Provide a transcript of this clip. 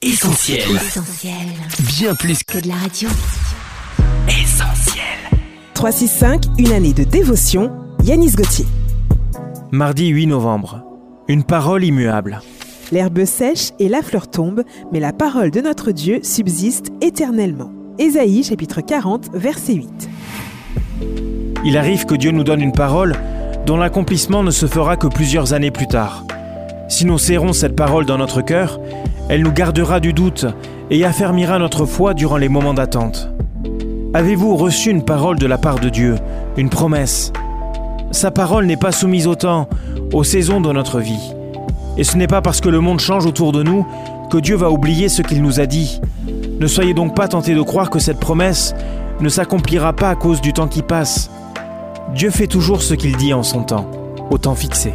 Essentiel. Essentiel. Bien plus Que de la radio. qu'essentiel. 365, une année de dévotion, Yanis Gauthier. Mardi 8 novembre. Une parole immuable. L'herbe sèche et la fleur tombe, mais la parole de notre Dieu subsiste éternellement. Ésaïe chapitre 40, verset 8. Il arrive que Dieu nous donne une parole dont l'accomplissement ne se fera que plusieurs années plus tard. Si nous serrons cette parole dans notre cœur, elle nous gardera du doute et affermira notre foi durant les moments d'attente. Avez-vous reçu une parole de la part de Dieu, une promesse? Sa parole n'est pas soumise au temps, aux saisons de notre vie. Et ce n'est pas parce que le monde change autour de nous que Dieu va oublier ce qu'il nous a dit. Ne soyez donc pas tentés de croire que cette promesse ne s'accomplira pas à cause du temps qui passe. Dieu fait toujours ce qu'il dit en son temps, au temps fixé.